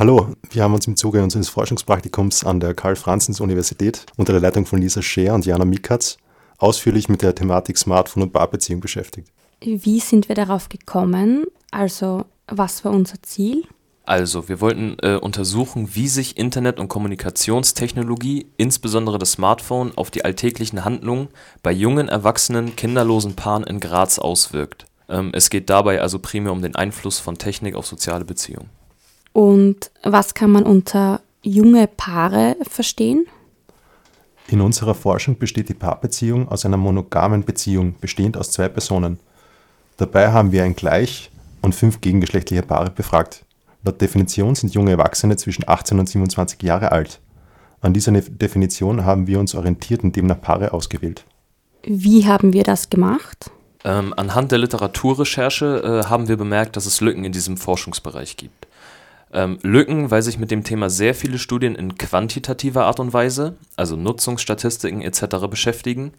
Hallo, wir haben uns im Zuge unseres Forschungspraktikums an der Karl-Franzens-Universität unter der Leitung von Lisa Scheer und Jana Mikatz ausführlich mit der Thematik Smartphone und Paarbeziehung beschäftigt. Wie sind wir darauf gekommen? Also, was war unser Ziel? Also, wir wollten äh, untersuchen, wie sich Internet- und Kommunikationstechnologie, insbesondere das Smartphone, auf die alltäglichen Handlungen bei jungen, erwachsenen, kinderlosen Paaren in Graz auswirkt. Ähm, es geht dabei also primär um den Einfluss von Technik auf soziale Beziehungen. Und was kann man unter junge Paare verstehen? In unserer Forschung besteht die Paarbeziehung aus einer monogamen Beziehung, bestehend aus zwei Personen. Dabei haben wir ein gleich- und fünf gegengeschlechtliche Paare befragt. Laut Definition sind junge Erwachsene zwischen 18 und 27 Jahre alt. An dieser Definition haben wir uns orientiert und demnach Paare ausgewählt. Wie haben wir das gemacht? Ähm, anhand der Literaturrecherche äh, haben wir bemerkt, dass es Lücken in diesem Forschungsbereich gibt. Ähm, Lücken, weil sich mit dem Thema sehr viele Studien in quantitativer Art und Weise, also Nutzungsstatistiken etc. beschäftigen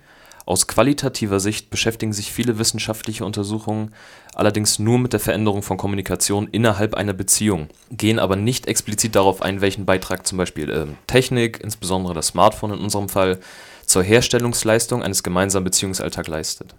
aus qualitativer Sicht beschäftigen sich viele wissenschaftliche Untersuchungen allerdings nur mit der Veränderung von Kommunikation innerhalb einer Beziehung, gehen aber nicht explizit darauf ein, welchen Beitrag zum Beispiel äh, Technik, insbesondere das Smartphone in unserem Fall, zur Herstellungsleistung eines gemeinsamen Beziehungsalltags leistet.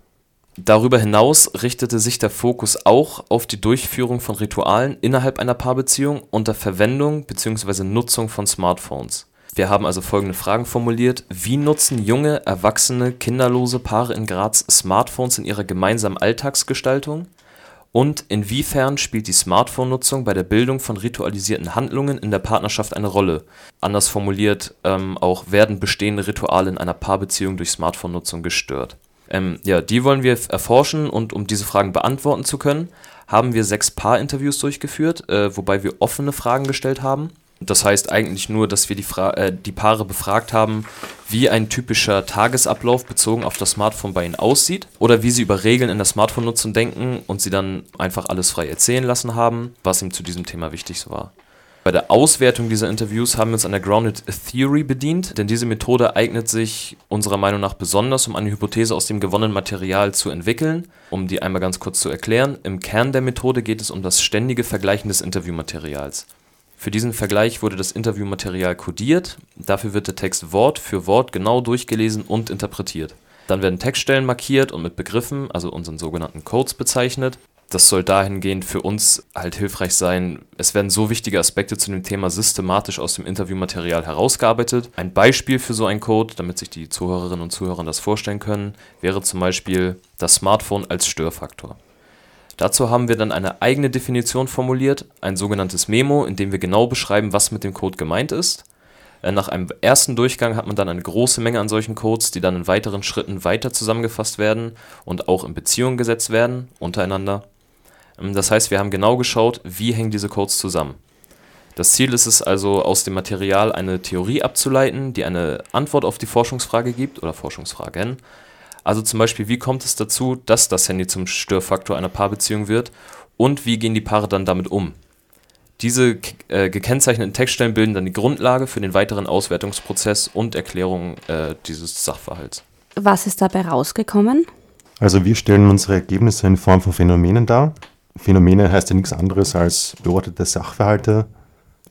Darüber hinaus richtete sich der Fokus auch auf die Durchführung von Ritualen innerhalb einer Paarbeziehung unter Verwendung bzw. Nutzung von Smartphones wir haben also folgende Fragen formuliert: Wie nutzen junge, erwachsene, kinderlose Paare in Graz Smartphones in ihrer gemeinsamen Alltagsgestaltung? Und inwiefern spielt die Smartphone-Nutzung bei der Bildung von ritualisierten Handlungen in der Partnerschaft eine Rolle? Anders formuliert, ähm, auch werden bestehende Rituale in einer Paarbeziehung durch Smartphone-Nutzung gestört? Ähm, ja, die wollen wir erforschen und um diese Fragen beantworten zu können, haben wir sechs Paar-Interviews durchgeführt, äh, wobei wir offene Fragen gestellt haben. Das heißt eigentlich nur, dass wir die, Fra äh, die Paare befragt haben, wie ein typischer Tagesablauf bezogen auf das Smartphone bei ihnen aussieht oder wie sie über Regeln in der Smartphone-Nutzung denken und sie dann einfach alles frei erzählen lassen haben, was ihm zu diesem Thema wichtig war. Bei der Auswertung dieser Interviews haben wir uns an der Grounded Theory bedient, denn diese Methode eignet sich unserer Meinung nach besonders, um eine Hypothese aus dem gewonnenen Material zu entwickeln. Um die einmal ganz kurz zu erklären, im Kern der Methode geht es um das ständige Vergleichen des Interviewmaterials. Für diesen Vergleich wurde das Interviewmaterial codiert, dafür wird der Text Wort für Wort genau durchgelesen und interpretiert. Dann werden Textstellen markiert und mit Begriffen, also unseren sogenannten Codes, bezeichnet. Das soll dahingehend für uns halt hilfreich sein. Es werden so wichtige Aspekte zu dem Thema systematisch aus dem Interviewmaterial herausgearbeitet. Ein Beispiel für so einen Code, damit sich die Zuhörerinnen und Zuhörer das vorstellen können, wäre zum Beispiel das Smartphone als Störfaktor. Dazu haben wir dann eine eigene Definition formuliert, ein sogenanntes Memo, in dem wir genau beschreiben, was mit dem Code gemeint ist. Äh, nach einem ersten Durchgang hat man dann eine große Menge an solchen Codes, die dann in weiteren Schritten weiter zusammengefasst werden und auch in Beziehungen gesetzt werden untereinander. Ähm, das heißt, wir haben genau geschaut, wie hängen diese Codes zusammen. Das Ziel ist es also, aus dem Material eine Theorie abzuleiten, die eine Antwort auf die Forschungsfrage gibt oder Forschungsfragen also zum Beispiel, wie kommt es dazu, dass das Handy zum Störfaktor einer Paarbeziehung wird und wie gehen die Paare dann damit um? Diese äh, gekennzeichneten Textstellen bilden dann die Grundlage für den weiteren Auswertungsprozess und Erklärung äh, dieses Sachverhalts. Was ist dabei rausgekommen? Also wir stellen unsere Ergebnisse in Form von Phänomenen dar. Phänomene heißt ja nichts anderes als beobachtete Sachverhalte,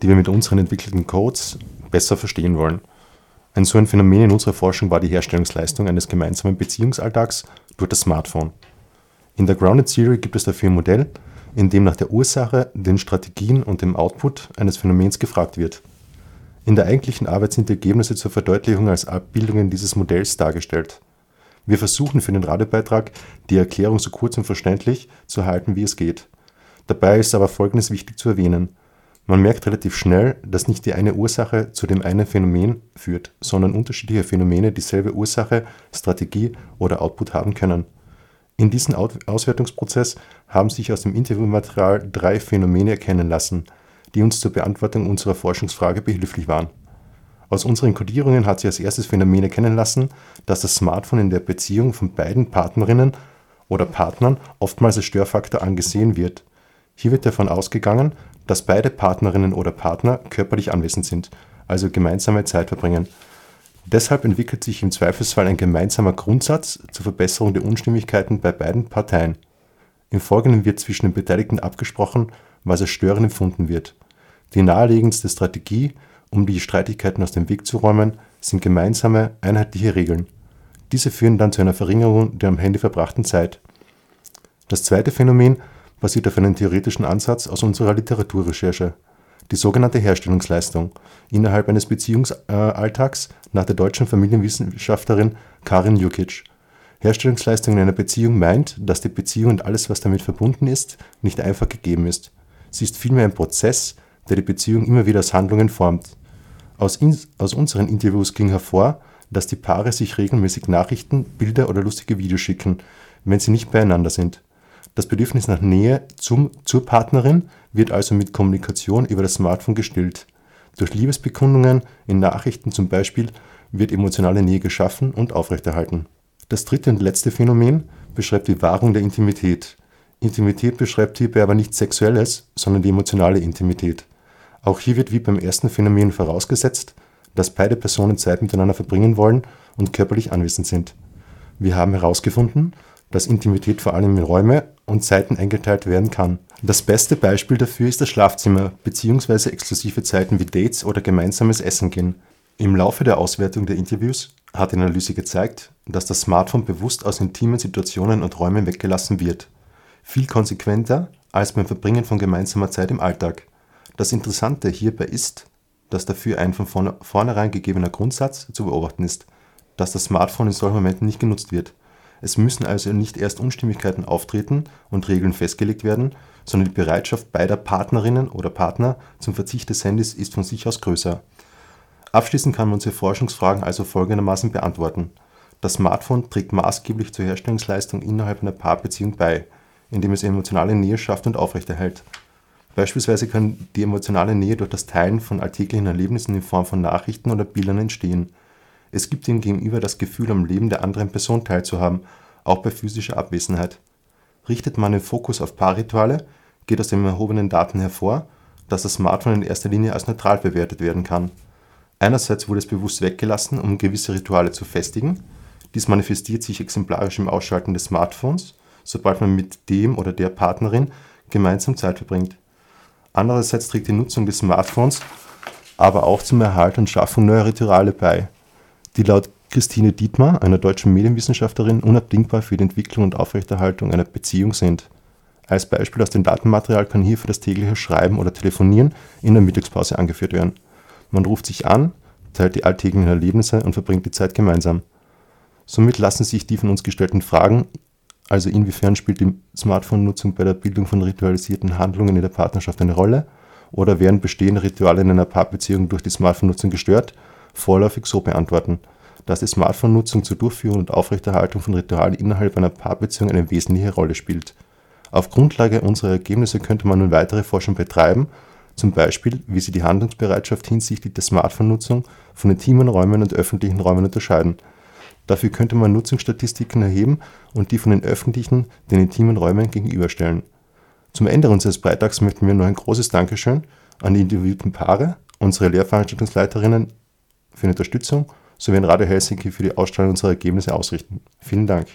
die wir mit unseren entwickelten Codes besser verstehen wollen. Ein so ein Phänomen in unserer Forschung war die Herstellungsleistung eines gemeinsamen Beziehungsalltags durch das Smartphone. In der Grounded Theory gibt es dafür ein Modell, in dem nach der Ursache, den Strategien und dem Output eines Phänomens gefragt wird. In der eigentlichen Arbeit sind die Ergebnisse zur Verdeutlichung als Abbildungen dieses Modells dargestellt. Wir versuchen für den Radiobeitrag die Erklärung so kurz und verständlich zu halten, wie es geht. Dabei ist aber Folgendes wichtig zu erwähnen man merkt relativ schnell, dass nicht die eine Ursache zu dem einen Phänomen führt, sondern unterschiedliche Phänomene dieselbe Ursache, Strategie oder Output haben können. In diesem Auswertungsprozess haben sich aus dem Interviewmaterial drei Phänomene erkennen lassen, die uns zur Beantwortung unserer Forschungsfrage behilflich waren. Aus unseren Kodierungen hat sich als erstes Phänomen erkennen lassen, dass das Smartphone in der Beziehung von beiden Partnerinnen oder Partnern oftmals als Störfaktor angesehen wird. Hier wird davon ausgegangen, dass beide Partnerinnen oder Partner körperlich anwesend sind, also gemeinsame Zeit verbringen. Deshalb entwickelt sich im Zweifelsfall ein gemeinsamer Grundsatz zur Verbesserung der Unstimmigkeiten bei beiden Parteien. Im Folgenden wird zwischen den Beteiligten abgesprochen, was als störend empfunden wird. Die naheliegendste Strategie, um die Streitigkeiten aus dem Weg zu räumen, sind gemeinsame, einheitliche Regeln. Diese führen dann zu einer Verringerung der am Handy verbrachten Zeit. Das zweite Phänomen basiert auf einem theoretischen Ansatz aus unserer Literaturrecherche, die sogenannte Herstellungsleistung innerhalb eines Beziehungsalltags nach der deutschen Familienwissenschaftlerin Karin Jukic. Herstellungsleistung in einer Beziehung meint, dass die Beziehung und alles, was damit verbunden ist, nicht einfach gegeben ist. Sie ist vielmehr ein Prozess, der die Beziehung immer wieder als Handlungen formt. Aus, aus unseren Interviews ging hervor, dass die Paare sich regelmäßig Nachrichten, Bilder oder lustige Videos schicken, wenn sie nicht beieinander sind. Das Bedürfnis nach Nähe zum, zur Partnerin wird also mit Kommunikation über das Smartphone gestillt. Durch Liebesbekundungen in Nachrichten zum Beispiel wird emotionale Nähe geschaffen und aufrechterhalten. Das dritte und letzte Phänomen beschreibt die Wahrung der Intimität. Intimität beschreibt hierbei aber nicht Sexuelles, sondern die emotionale Intimität. Auch hier wird wie beim ersten Phänomen vorausgesetzt, dass beide Personen Zeit miteinander verbringen wollen und körperlich anwesend sind. Wir haben herausgefunden, dass Intimität vor allem in Räume und Zeiten eingeteilt werden kann. Das beste Beispiel dafür ist das Schlafzimmer bzw. exklusive Zeiten wie Dates oder gemeinsames Essen gehen. Im Laufe der Auswertung der Interviews hat die Analyse gezeigt, dass das Smartphone bewusst aus intimen Situationen und Räumen weggelassen wird. Viel konsequenter als beim Verbringen von gemeinsamer Zeit im Alltag. Das Interessante hierbei ist, dass dafür ein von vornherein gegebener Grundsatz zu beobachten ist, dass das Smartphone in solchen Momenten nicht genutzt wird. Es müssen also nicht erst Unstimmigkeiten auftreten und Regeln festgelegt werden, sondern die Bereitschaft beider Partnerinnen oder Partner zum Verzicht des Handys ist von sich aus größer. Abschließend kann man unsere Forschungsfragen also folgendermaßen beantworten. Das Smartphone trägt maßgeblich zur Herstellungsleistung innerhalb einer Paarbeziehung bei, indem es emotionale Nähe schafft und aufrechterhält. Beispielsweise kann die emotionale Nähe durch das Teilen von alltäglichen Erlebnissen in Form von Nachrichten oder Bildern entstehen. Es gibt dem Gegenüber das Gefühl, am Leben der anderen Person teilzuhaben, auch bei physischer Abwesenheit. Richtet man den Fokus auf Paarrituale, geht aus den erhobenen Daten hervor, dass das Smartphone in erster Linie als neutral bewertet werden kann. Einerseits wurde es bewusst weggelassen, um gewisse Rituale zu festigen. Dies manifestiert sich exemplarisch im Ausschalten des Smartphones, sobald man mit dem oder der Partnerin gemeinsam Zeit verbringt. Andererseits trägt die Nutzung des Smartphones aber auch zum Erhalt und Schaffung neuer Rituale bei, die laut Christine Dietmar, einer deutschen Medienwissenschaftlerin, unabdingbar für die Entwicklung und Aufrechterhaltung einer Beziehung sind. Als Beispiel aus dem Datenmaterial kann hierfür das tägliche Schreiben oder Telefonieren in der Mittagspause angeführt werden. Man ruft sich an, teilt die alltäglichen Erlebnisse und verbringt die Zeit gemeinsam. Somit lassen sich die von uns gestellten Fragen, also inwiefern spielt die Smartphone-Nutzung bei der Bildung von ritualisierten Handlungen in der Partnerschaft eine Rolle oder werden bestehende Rituale in einer Paarbeziehung durch die Smartphone-Nutzung gestört, vorläufig so beantworten, dass die Smartphone-Nutzung zur Durchführung und Aufrechterhaltung von Ritualen innerhalb einer Paarbeziehung eine wesentliche Rolle spielt. Auf Grundlage unserer Ergebnisse könnte man nun weitere Forschung betreiben, zum Beispiel, wie sie die Handlungsbereitschaft hinsichtlich der Smartphone-Nutzung von intimen Räumen und öffentlichen Räumen unterscheiden. Dafür könnte man Nutzungsstatistiken erheben und die von den öffentlichen den intimen Räumen gegenüberstellen. Zum Ende unseres Beitrags möchten wir noch ein großes Dankeschön an die interviewten Paare, unsere Lehrveranstaltungsleiterinnen für die Unterstützung sowie an Radio Helsinki für die Ausstrahlung unserer Ergebnisse ausrichten. Vielen Dank.